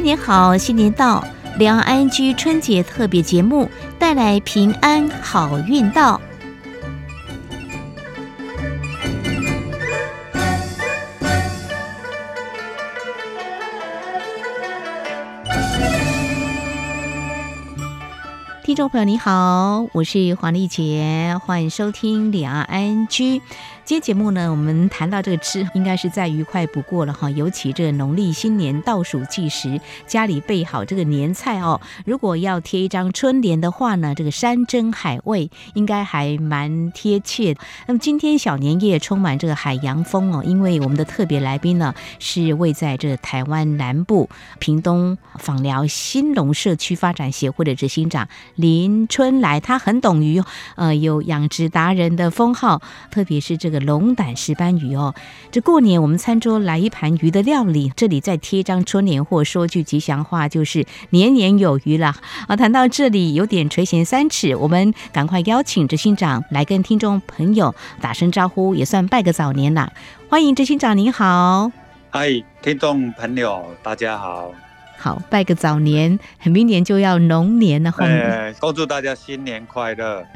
新年好，新年到，两岸居春节特别节目带来平安好运到。听众朋友你好，我是黄丽杰，欢迎收听两岸居。今天节目呢，我们谈到这个吃，应该是再愉快不过了哈。尤其这个农历新年倒数计时，家里备好这个年菜哦。如果要贴一张春联的话呢，这个山珍海味应该还蛮贴切。那么今天小年夜充满这个海洋风哦，因为我们的特别来宾呢是位在这台湾南部屏东访寮新农社区发展协会的执行长林春来，他很懂鱼，呃，有养殖达人的封号，特别是这个。龙胆石斑鱼哦，这过年我们餐桌来一盘鱼的料理，这里再贴张春联或说句吉祥话，就是年年有余了啊。谈到这里有点垂涎三尺，我们赶快邀请执行长来跟听众朋友打声招呼，也算拜个早年了。欢迎执行长，您好。嗨，听众朋友，大家好。好，拜个早年，明年就要龙年了。呃，恭祝大家新年快乐！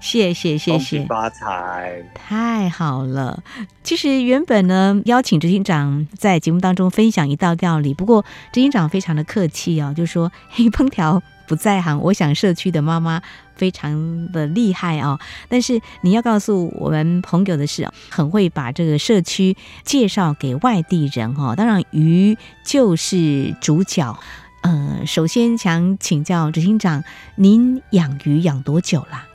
谢 谢谢谢，发财！太好了。其实原本呢，邀请执行长在节目当中分享一道料理，不过执行长非常的客气哦，就说嘿，烹调。不在行，我想社区的妈妈非常的厉害哦。但是你要告诉我们朋友的是，很会把这个社区介绍给外地人哦。当然，鱼就是主角。呃，首先想请教执行长，您养鱼养多久啦？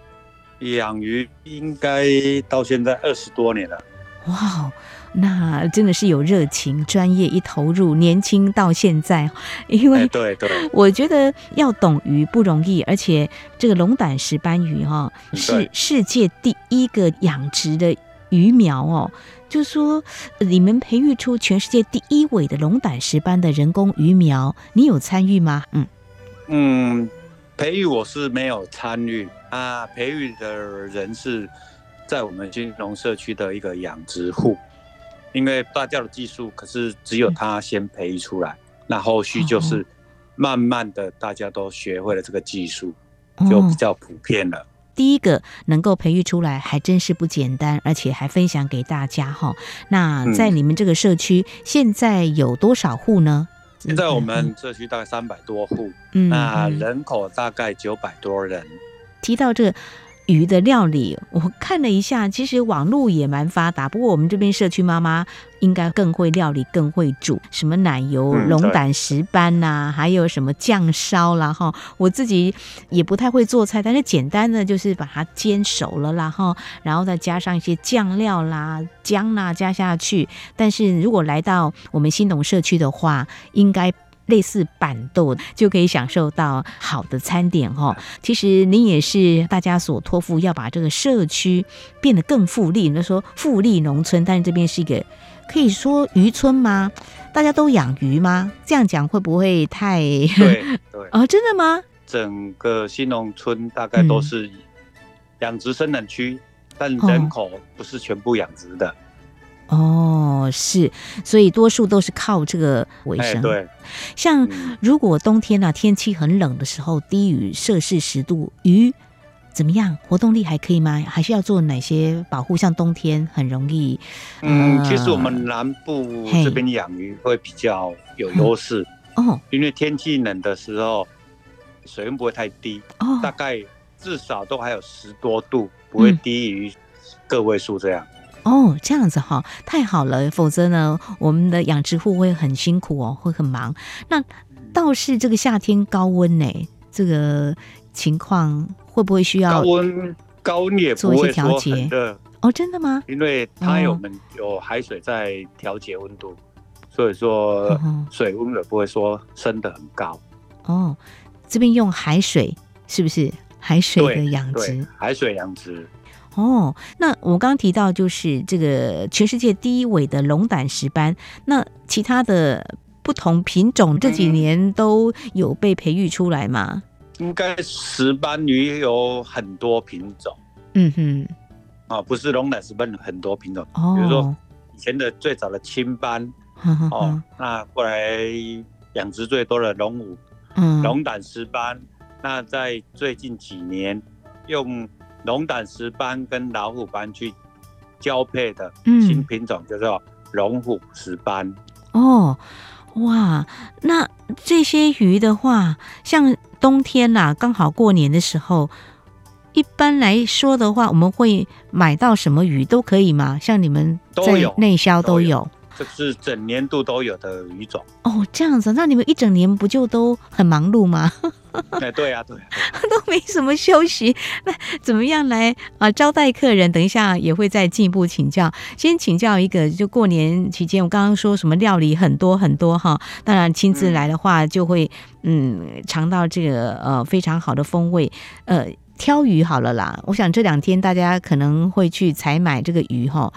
养鱼应该到现在二十多年了。哇！那真的是有热情、专业一投入，年轻到现在，因为对对，我觉得要懂鱼不容易，而且这个龙胆石斑鱼哈是世界第一个养殖的鱼苗哦，就说你们培育出全世界第一尾的龙胆石斑的人工鱼苗，你有参与吗？嗯。嗯，培育我是没有参与。啊，培育的人是在我们金融社区的一个养殖户。因为大家的技术，可是只有他先培育出来，那后续就是慢慢的大家都学会了这个技术，就比较普遍了。第一个能够培育出来还真是不简单，而且还分享给大家哈。那在你们这个社区现在有多少户呢？现在我们社区大概三百多户，嗯那人口大概九百多人。提到这个。鱼的料理，我看了一下，其实网络也蛮发达。不过我们这边社区妈妈应该更会料理，更会煮什么奶油龙胆石斑呐、啊，还有什么酱烧啦哈。我自己也不太会做菜，但是简单的就是把它煎熟了啦哈，然后再加上一些酱料啦、姜啦加下去。但是如果来到我们新农社区的话，应该。类似板豆就可以享受到好的餐点哦。其实您也是大家所托付，要把这个社区变得更富丽。那说富丽农村，但是这边是一个可以说渔村吗？大家都养鱼吗？这样讲会不会太？对对 哦，真的吗？整个新农村大概都是养殖生产区，但人口不是全部养殖的。哦，是，所以多数都是靠这个为生。欸、对，像如果冬天啊，天气很冷的时候，低于摄氏十度，鱼怎么样？活动力还可以吗？还是要做哪些保护？像冬天很容易，嗯，呃、其实我们南部这边养鱼会比较有优势哦，因为天气冷的时候，水温不会太低哦，大概至少都还有十多度，不会低于个位数这样。哦，这样子哈，太好了，否则呢，我们的养殖户会很辛苦哦，会很忙。那倒是这个夏天高温呢，这个情况会不会需要高温？高温也做一些调节。哦，真的吗？因为它有门有海水在调节温度，所以说水温也不会说升得很高。哦，这边用海水是不是？海水的养殖，海水养殖。哦，那我刚刚提到就是这个全世界第一尾的龙胆石斑，那其他的不同品种这几年都有被培育出来吗？应该石斑鱼有很多品种，嗯哼，啊，不是龙胆石斑很多品种，哦，比如说以前的最早的青斑，哦，那过来养殖最多的龙虎，嗯，龙胆石斑。那在最近几年，用龙胆石斑跟老虎斑去交配的新品种叫做龙虎石斑。哦，哇，那这些鱼的话，像冬天啦、啊，刚好过年的时候。一般来说的话，我们会买到什么鱼都可以吗？像你们都有内销都有，都有，这是整年度都有的鱼种。哦，这样子，那你们一整年不就都很忙碌吗？哎，对呀，对呀，都没什么休息。那怎么样来啊招待客人？等一下也会再进一步请教。先请教一个，就过年期间，我刚刚说什么料理很多很多哈。当然亲自来的话，就会嗯，嗯尝到这个呃非常好的风味呃。挑鱼好了啦，我想这两天大家可能会去采买这个鱼哈，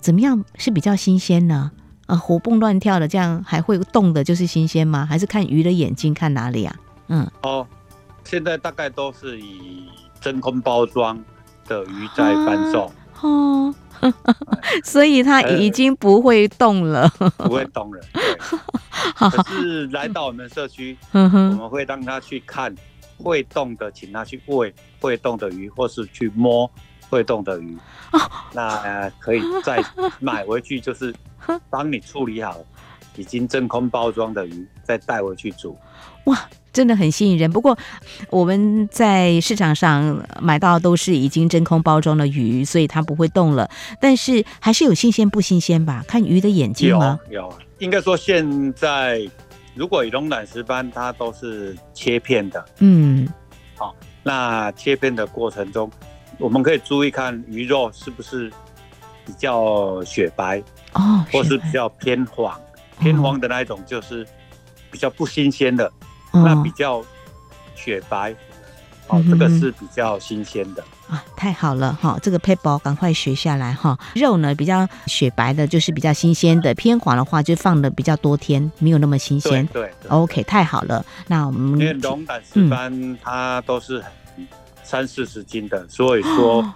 怎么样是比较新鲜呢？啊，活蹦乱跳的这样还会动的，就是新鲜吗？还是看鱼的眼睛看哪里啊？嗯，哦，现在大概都是以真空包装的鱼在贩售哦，所以它已经不会动了，呃、不会动了。可是来到我们社区，我们会让他去看。会动的，请他去喂会动的鱼，或是去摸会动的鱼。哦、那可以再买回去，就是 帮你处理好，已经真空包装的鱼，再带回去煮。哇，真的很吸引人。不过我们在市场上买到都是已经真空包装的鱼，所以它不会动了。但是还是有新鲜不新鲜吧？看鱼的眼睛吗？有，有，应该说现在。如果以龙胆石斑，它都是切片的，嗯，好，那切片的过程中，我们可以注意看鱼肉是不是比较雪白哦，或是比较偏黄，偏黄的那一种就是比较不新鲜的，哦，那比较雪白。哦，这个是比较新鲜的啊，太好了哈！这个撇步赶快学下来哈。肉呢比较雪白的，就是比较新鲜的；偏黄的话，就放的比较多天，没有那么新鲜。对，对，OK，太好了。那我们因为龙胆石斑它都是三四十斤的，所以说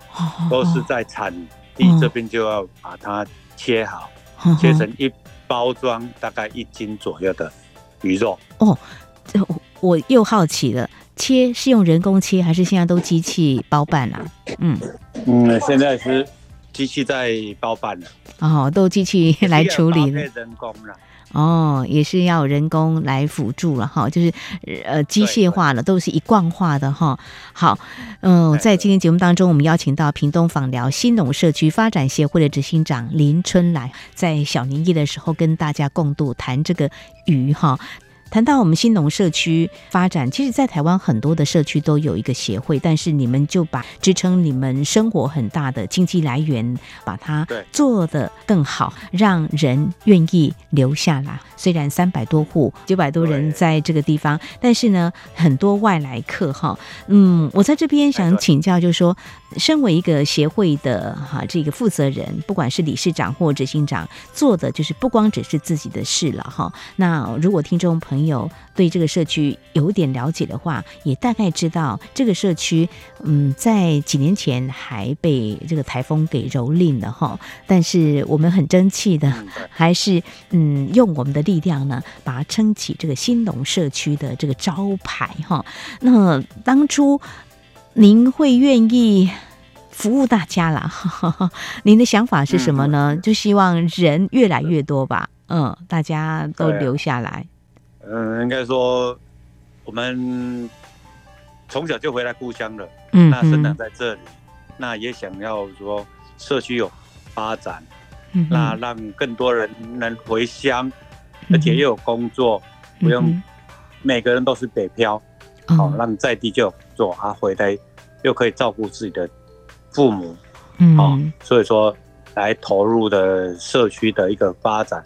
都是在产地这边就要把它切好，切成一包装大概一斤左右的鱼肉。哦，这我又好奇了。切是用人工切，还是现在都机器包办啊？嗯嗯，现在是机器在包办了。哦，都机器来处理了。人工了。哦，也是要人工来辅助了哈，就是呃机械化了，都是一贯化的哈。好，嗯、呃，在今天节目当中，我们邀请到屏东访聊新农社区发展协会的执行长林春来，在小年夜的时候跟大家共度谈这个鱼哈。谈到我们新农社区发展，其实，在台湾很多的社区都有一个协会，但是你们就把支撑你们生活很大的经济来源，把它做得更好，让人愿意留下来。虽然三百多户、九百多人在这个地方，但是呢，很多外来客哈。嗯，我在这边想请教，就是说，身为一个协会的哈这个负责人，不管是理事长或执行长，做的就是不光只是自己的事了哈。那如果听众朋友，有对这个社区有点了解的话，也大概知道这个社区，嗯，在几年前还被这个台风给蹂躏了哈。但是我们很争气的，还是嗯，用我们的力量呢，把它撑起这个兴农社区的这个招牌哈。那当初您会愿意服务大家啦？您的想法是什么呢？就希望人越来越多吧，嗯，大家都留下来。嗯，应该说，我们从小就回来故乡了，嗯，那生长在这里，那也想要说社区有发展，嗯，那让更多人能回乡，而且又有工作，不用每个人都是北漂，好，让在地就有工作，啊，回来又可以照顾自己的父母，嗯，好，所以说来投入的社区的一个发展。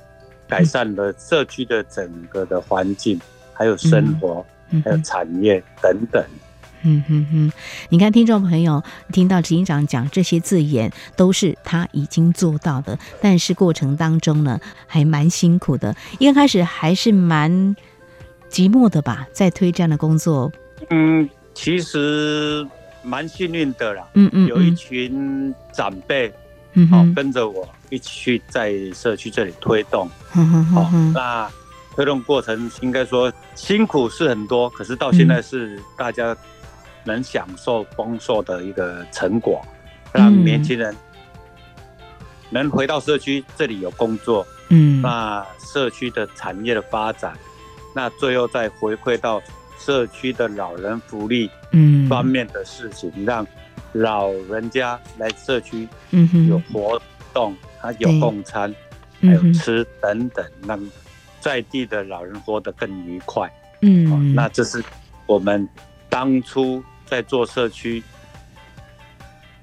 改善了社区的整个的环境，还有生活，还有产业等等。嗯哼哼，你看，听众朋友听到执行长讲这些字眼，都是他已经做到的，但是过程当中呢，还蛮辛苦的。一开始还是蛮寂寞的吧，在推这样的工作。嗯，其实蛮幸运的啦。嗯嗯，有一群长辈。嗯好，跟着我一起去在社区这里推动。好，那推动过程应该说辛苦是很多，可是到现在是大家能享受丰硕的一个成果，让年轻人能回到社区这里有工作，嗯，那社区的产业的发展，那最后再回馈到社区的老人福利，嗯，方面的事情，让老人家来社区，嗯，有活动，他有供餐，还有吃等等，让。在地的老人活得更愉快，嗯、哦，那这是我们当初在做社区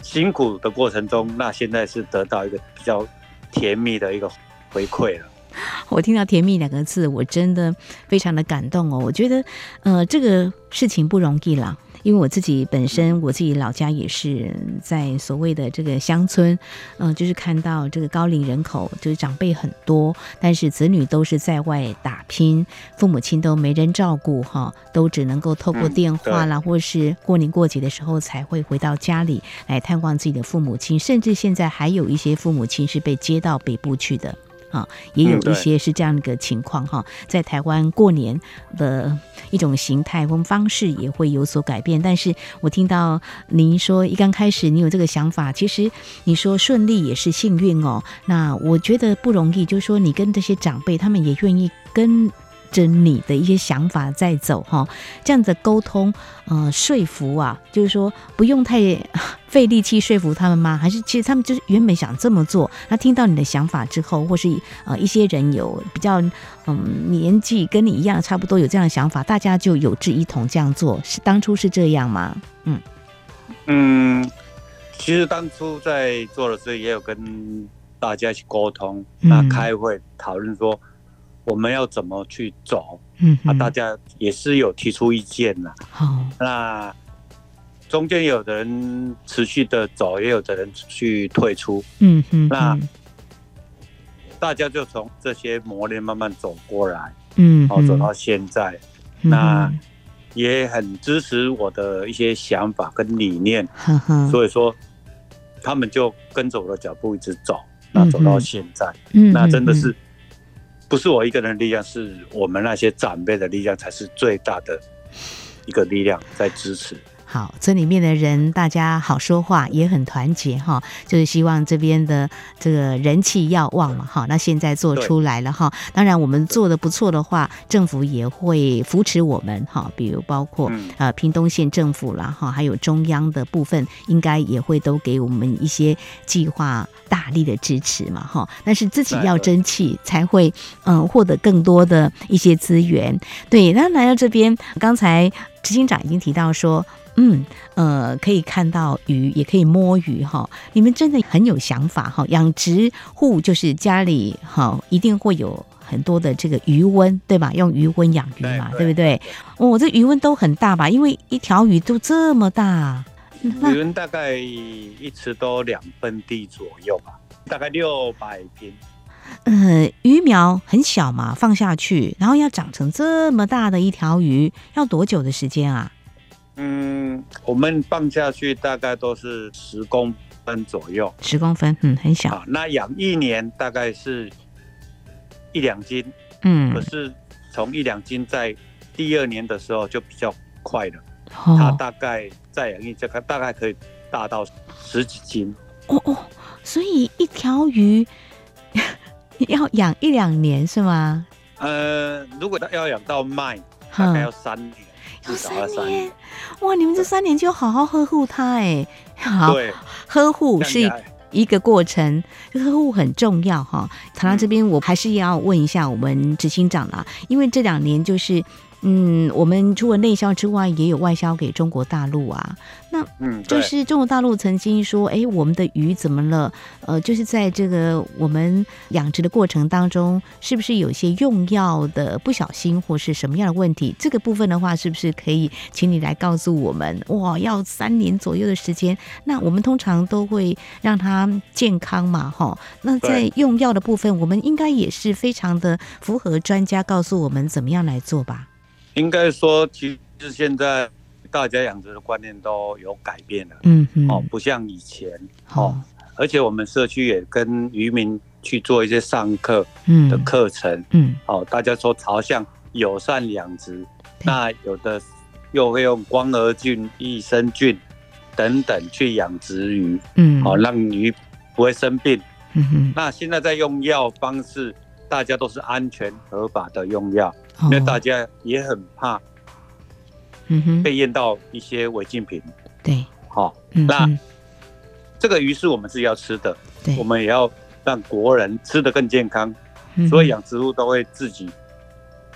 辛苦的过程中，那现在是得到一个比较甜蜜的一个回馈了。我听到“甜蜜”两个字，我真的非常的感动哦。我觉得，呃，这个事情不容易啦。因为我自己本身，我自己老家也是在所谓的这个乡村，嗯、呃，就是看到这个高龄人口，就是长辈很多，但是子女都是在外打拼，父母亲都没人照顾，哈，都只能够透过电话啦，嗯、或是过年过节的时候才会回到家里来探望自己的父母亲，甚至现在还有一些父母亲是被接到北部去的。啊，也有一些是这样的一个情况哈，在台湾过年的一种形态或方式也会有所改变。但是我听到您说一刚开始你有这个想法，其实你说顺利也是幸运哦。那我觉得不容易，就是说你跟这些长辈，他们也愿意跟。着你的一些想法在走哈，这样子沟通，呃，说服啊，就是说不用太费力气说服他们吗？还是其实他们就是原本想这么做，那听到你的想法之后，或是呃一些人有比较嗯年纪跟你一样差不多有这样的想法，大家就有志一同这样做，是当初是这样吗？嗯嗯，其实当初在做的时候也有跟大家去沟通，那开会讨论说。我们要怎么去走？嗯，啊，大家也是有提出意见呐。好，那中间有的人持续的走，也有的人去退出。嗯嗯，那大家就从这些磨练慢慢走过来。嗯，好，走到现在，那也很支持我的一些想法跟理念。所以说，他们就跟着我的脚步一直走，那走到现在，那真的是。不是我一个人的力量，是我们那些长辈的力量，才是最大的一个力量在支持。好，村里面的人大家好说话，也很团结哈，就是希望这边的这个人气要旺嘛哈。那现在做出来了哈，当然我们做的不错的话，政府也会扶持我们哈，比如包括呃屏东县政府啦哈，还有中央的部分，应该也会都给我们一些计划大力的支持嘛哈。但是自己要争气，才会嗯获得更多的一些资源。对，那来到这边，刚才执行长已经提到说。嗯，呃，可以看到鱼，也可以摸鱼哈。你们真的很有想法哈。养殖户就是家里哈，一定会有很多的这个鱼温，对吧？用鱼温养鱼嘛，对，不对？我，这鱼温都很大吧？因为一条鱼都这么大。鱼温大概一池都两分地左右吧，大概六百平。呃，鱼苗很小嘛，放下去，然后要长成这么大的一条鱼，要多久的时间啊？嗯，我们放下去大概都是十公分左右，十公分，嗯，很小。那养一年大概是一两斤，嗯，可是从一两斤在第二年的时候就比较快了，哦、它大概再养一这个大概可以大到十几斤。哦哦，所以一条鱼 要养一两年是吗？呃，如果要养到卖，大概要三年。三年，哇！你们这三年就好好呵护它哎，好，呵护是一个过程，呵护很重要哈。谈到这边，我还是要问一下我们执行长啦，因为这两年就是。嗯，我们除了内销之外，也有外销给中国大陆啊。那嗯，就是中国大陆曾经说，哎，我们的鱼怎么了？呃，就是在这个我们养殖的过程当中，是不是有些用药的不小心或是什么样的问题？这个部分的话，是不是可以请你来告诉我们？哇，要三年左右的时间，那我们通常都会让它健康嘛，哈。那在用药的部分，我们应该也是非常的符合专家告诉我们怎么样来做吧？应该说，其实现在大家养殖的观念都有改变了，嗯嗯，哦，不像以前，哦，而且我们社区也跟渔民去做一些上课的课程，嗯，嗯哦，大家说朝向友善养殖，那有的又会用光合菌、益生菌等等去养殖鱼，嗯，好、哦、让鱼不会生病，嗯哼，那现在在用药方式，大家都是安全合法的用药，哦、因为大家也很怕，嗯哼，被验到一些违禁品，对，好、哦，那。这个鱼是我们自己要吃的，对，我们也要让国人吃得更健康，所以养殖户都会自己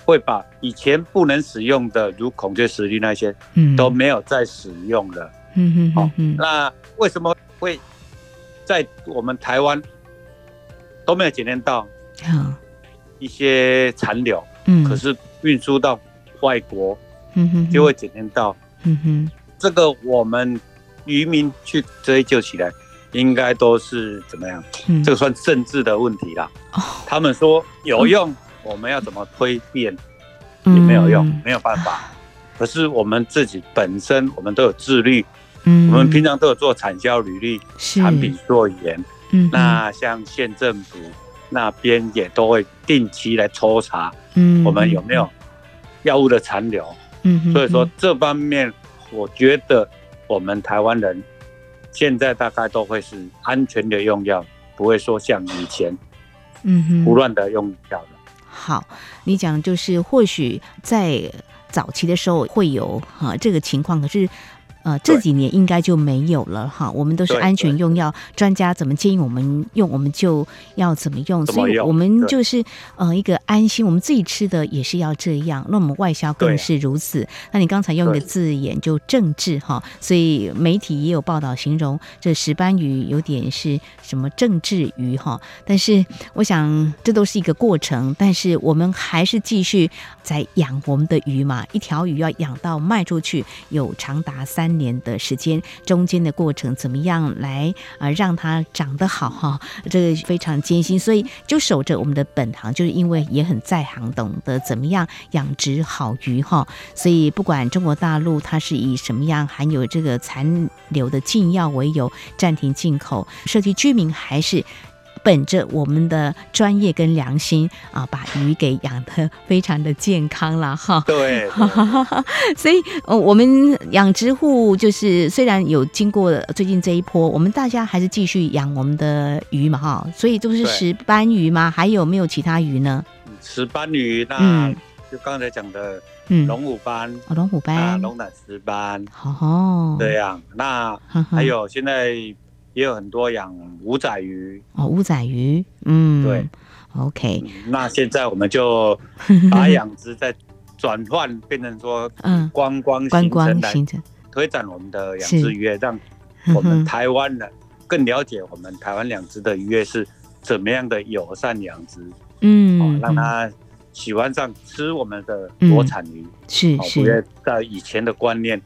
会把以前不能使用的，如孔雀石绿那些，都没有再使用了。嗯哼，好，那为什么会在我们台湾都没有检验到一些残留？嗯，可是运输到外国，嗯哼，就会检验到。嗯哼，这个我们。渔民去追究起来，应该都是怎么样？嗯、这个算政治的问题啦。哦、他们说有用，嗯、我们要怎么推变也没有用，嗯、没有办法。可是我们自己本身，我们都有自律。嗯，我们平常都有做产销履历、是产品溯源。嗯，那像县政府那边也都会定期来抽查，嗯，我们有没有药物的残留？嗯，所以说这方面，我觉得。我们台湾人现在大概都会是安全的用药，不会说像以前，嗯哼，胡乱的用药了。好，你讲就是或许在早期的时候会有哈这个情况，可是。呃，这几年应该就没有了哈。我们都是安全用药，专家怎么建议我们用，我们就要怎么用。所以，我们就是呃一个安心，我们自己吃的也是要这样。那我们外销更是如此。那你刚才用一个字眼就政治哈，所以媒体也有报道形容这石斑鱼有点是什么政治鱼哈。但是我想这都是一个过程，但是我们还是继续在养我们的鱼嘛。一条鱼要养到卖出去，有长达三。三年的时间，中间的过程怎么样来啊、让它长得好哈？这个非常艰辛，所以就守着我们的本行，就是因为也很在行，懂得怎么样养殖好鱼哈。所以不管中国大陆它是以什么样含有这个残留的禁药为由暂停进口，社区居民还是。本着我们的专业跟良心啊，把鱼给养得非常的健康了哈。对，所以呃，我们养殖户就是虽然有经过最近这一波，我们大家还是继续养我们的鱼嘛哈。所以都是石斑鱼吗？还有没有其他鱼呢？石斑鱼，那就刚才讲的，嗯，龙虎斑，哦，龙虎斑，龙胆石斑，哦，这样。那还有现在。也有很多养五仔鱼。哦，五仔鱼，嗯，对，OK，那现在我们就 把养殖再转换变成说，嗯，观光观光行程，推展我们的养殖渔业，让我们台湾人更了解我们台湾养殖的渔业是怎么样的友善养殖，嗯，让他喜欢上吃我们的国产鱼，是是，不要在以前的观念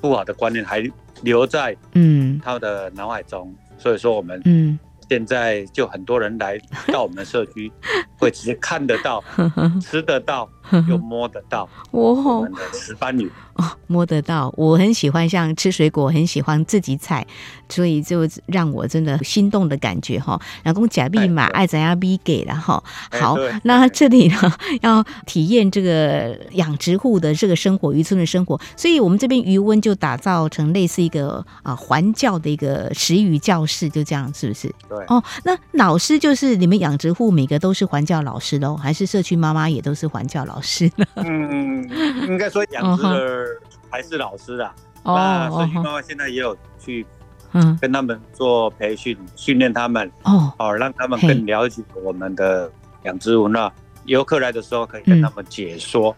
不好的观念还。留在嗯。他的脑海中，嗯、所以说我们嗯。现在就很多人来到我们的社区，会直接看得到、吃得到又摸得到我们的石斑鱼。哦，摸得到，我很喜欢，像吃水果，很喜欢自己采，所以就让我真的心动的感觉哈。老公假币嘛，爱怎样币给了哈。好，那这里呢 要体验这个养殖户的这个生活，渔村的生活，所以我们这边渔温就打造成类似一个啊环教的一个食鱼教室，就这样，是不是？对。哦，那老师就是你们养殖户每个都是环教老师喽，还是社区妈妈也都是环教老师呢？嗯，应该说养殖的。还是老师啊，那社区妈妈现在也有去，嗯，跟他们做培训，训练他们哦，哦，让他们更了解我们的养殖文化。游客来的时候可以跟他们解说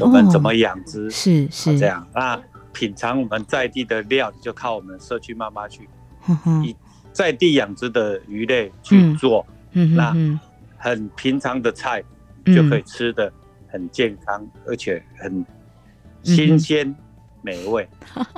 我们怎么养殖，是是。这样。那品尝我们在地的料理，就靠我们社区妈妈去，以在地养殖的鱼类去做，那很平常的菜就可以吃的很健康，而且很新鲜。美味，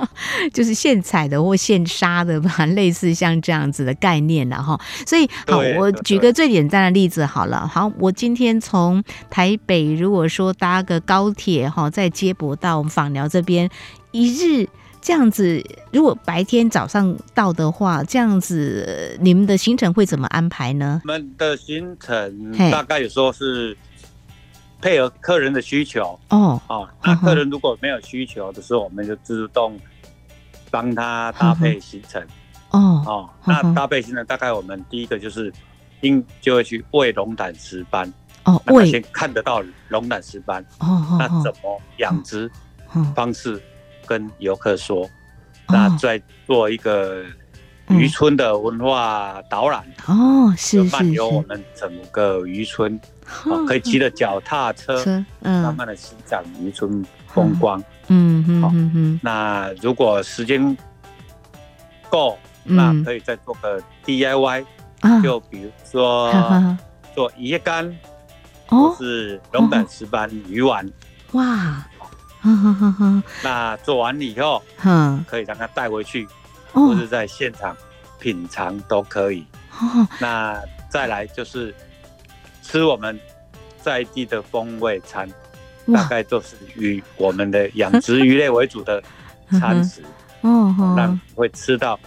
就是现采的或现杀的吧，类似像这样子的概念了哈。所以好，我举个最简单的例子好了。好，我今天从台北，如果说搭个高铁哈，在接驳到我们枋寮这边，一日这样子，如果白天早上到的话，这样子你们的行程会怎么安排呢？我们的行程大概有时候是配合客人的需求。哦。哦，那客人如果没有需求的时候，我们就自动帮他搭配行程。哦哦。那搭配行程大概我们第一个就是应就会去喂龙胆石斑。哦，喂。先看得到龙胆石斑哦，那怎么养殖方式？跟游客说，那再做一个渔村的文化导览。哦，是漫游我们整个渔村，可以骑着脚踏车，嗯，慢慢的欣赏渔村风光，嗯。嗯嗯，那如果时间够，那可以再做个 DIY，就比如说做鱼竿，或是龙胆石斑鱼丸，哇。那做完以后，嗯可以让他带回去，或者在现场品尝都可以。那再来就是吃我们在地的风味餐，大概就是以我们的养殖鱼类为主的 餐食，哦，那会吃到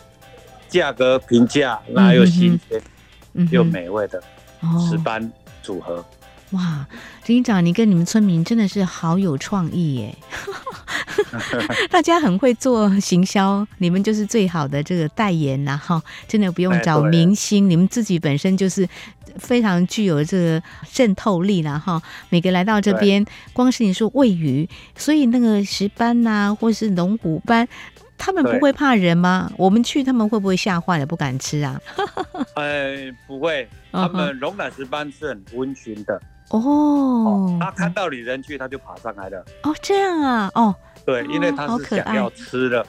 价格平价，那又新鲜又美味的石斑组合。哇，执行长，你跟你们村民真的是好有创意耶！大家很会做行销，你们就是最好的这个代言呐！哈，真的不用找明星，你们自己本身就是非常具有这个渗透力了哈。每个来到这边，光是你说喂鱼，所以那个石斑呐，或是龙虎斑，他们不会怕人吗？我们去，他们会不会吓坏了，不敢吃啊？呃，不会，他们龙胆石斑是很温驯的。哦，他看到你人去，他就爬上来了。哦，这样啊，哦，对，因为他是想要吃的。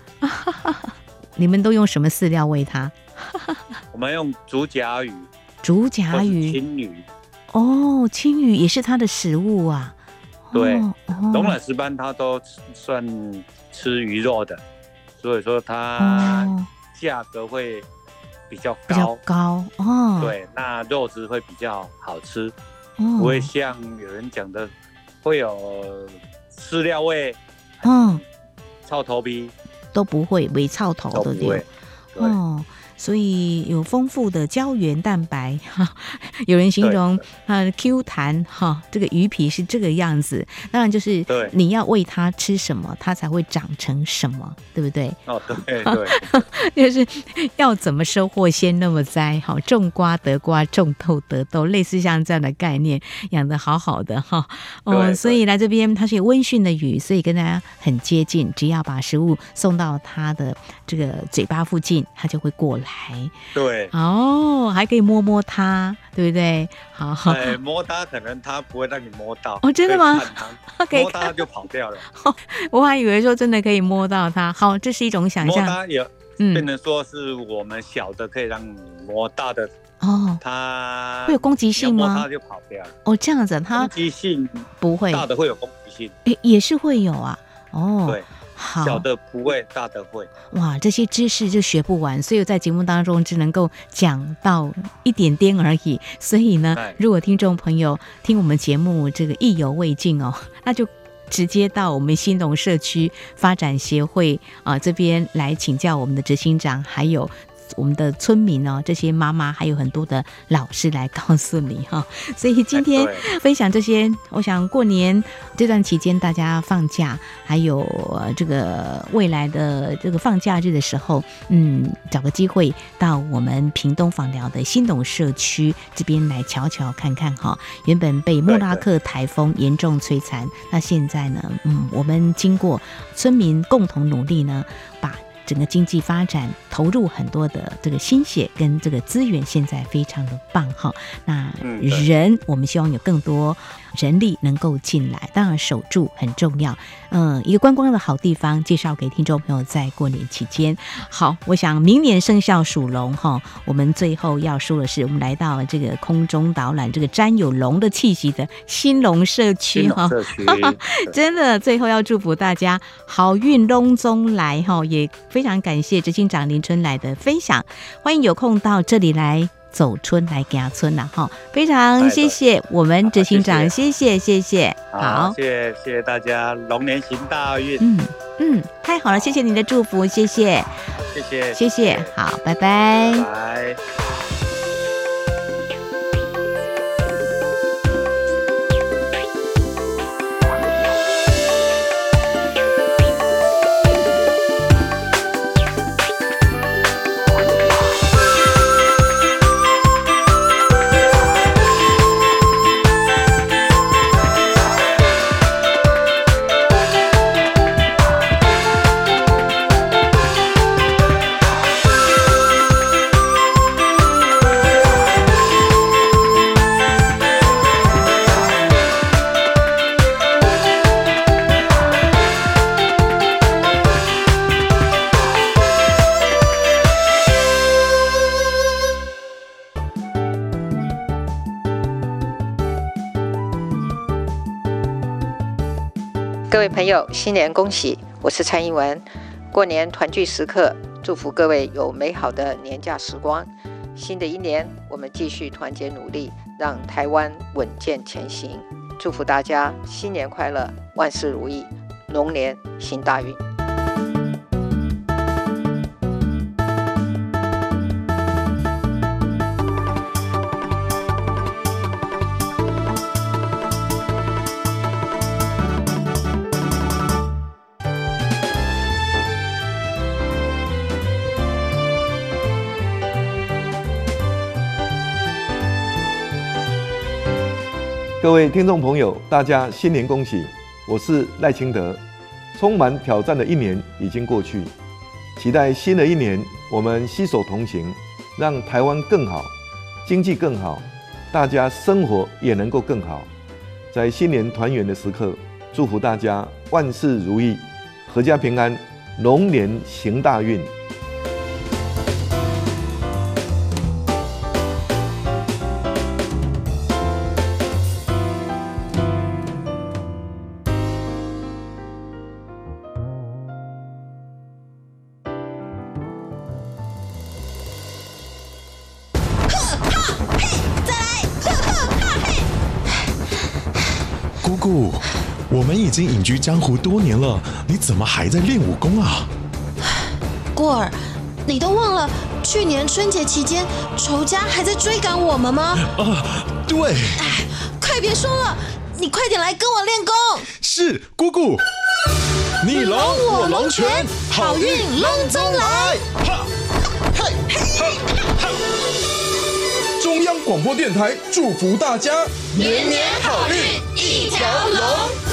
你们都用什么饲料喂它？我们用竹甲鱼。竹甲鱼。青鱼。哦，青鱼也是它的食物啊。对，龙卵石斑它都算吃鱼肉的，所以说它价格会比较高。比较高哦。对，那肉质会比较好吃。不会像有人讲的，会有饲料味，嗯，臭头皮。都不会，没臭头的哦。所以有丰富的胶原蛋白哈，有人形容啊 Q 弹哈，这个鱼皮是这个样子。当然就是你要喂它吃什么，它才会长成什么，对不对？哦，对对，就是要怎么收获先那么栽，好种瓜得瓜，种豆得豆，类似像这样的概念，养的好好的哈。哦，所以来这边它是有温驯的鱼，所以跟大家很接近，只要把食物送到它的这个嘴巴附近，它就会过来。对哦，还可以摸摸它，对不对？好，哎，摸它可能它不会让你摸到 哦，真的吗？摸它就跑掉了。我还以为说真的可以摸到它。好，这是一种想象。摸它也，嗯，变成说是我们小的可以让你摸大的哦。它会有攻击性吗？摸它就跑掉了。哦，这样子，它攻击性不会，大的会有攻击性，也也是会有啊。哦，对。好小的不会，大的会。哇，这些知识就学不完，所以在节目当中只能够讲到一点点而已。所以呢，如果听众朋友听我们节目这个意犹未尽哦，那就直接到我们新农社区发展协会啊这边来请教我们的执行长，还有。我们的村民哦，这些妈妈还有很多的老师来告诉你哈，所以今天分享这些，我想过年这段期间大家放假，还有这个未来的这个放假日的时候，嗯，找个机会到我们屏东访寮的新董社区这边来瞧瞧看看哈。原本被莫拉克台风严重摧残，那现在呢，嗯，我们经过村民共同努力呢，把。整个经济发展投入很多的这个心血跟这个资源，现在非常的棒哈。那人，我们希望有更多人力能够进来，当然守住很重要。嗯，一个观光的好地方，介绍给听众朋友，在过年期间。好，我想明年生肖属龙哈。我们最后要说的是，我们来到这个空中导览，这个沾有龙的气息的兴隆社区 哈。真的，最后要祝福大家好运龙中来哈，也。非常感谢执行长林春来的分享，欢迎有空到这里来走春来给阿村了哈。非常谢谢我们执行长，谢谢谢谢，好，谢谢谢谢大家，龙年行大运。嗯嗯，太好了，谢谢你的祝福，谢谢，谢谢谢谢，好，拜拜。拜拜。新年恭喜！我是蔡英文。过年团聚时刻，祝福各位有美好的年假时光。新的一年，我们继续团结努力，让台湾稳健前行。祝福大家新年快乐，万事如意，龙年行大运。各位听众朋友，大家新年恭喜！我是赖清德。充满挑战的一年已经过去，期待新的一年，我们携手同行，让台湾更好，经济更好，大家生活也能够更好。在新年团圆的时刻，祝福大家万事如意，阖家平安，龙年行大运。已经隐居江湖多年了，你怎么还在练武功啊？过儿，你都忘了去年春节期间仇家还在追赶我们吗？啊，对。哎，快别说了，你快点来跟我练功。是，姑姑。你龙我龙拳，好运龙中来。广播电台祝福大家年年好运一条龙。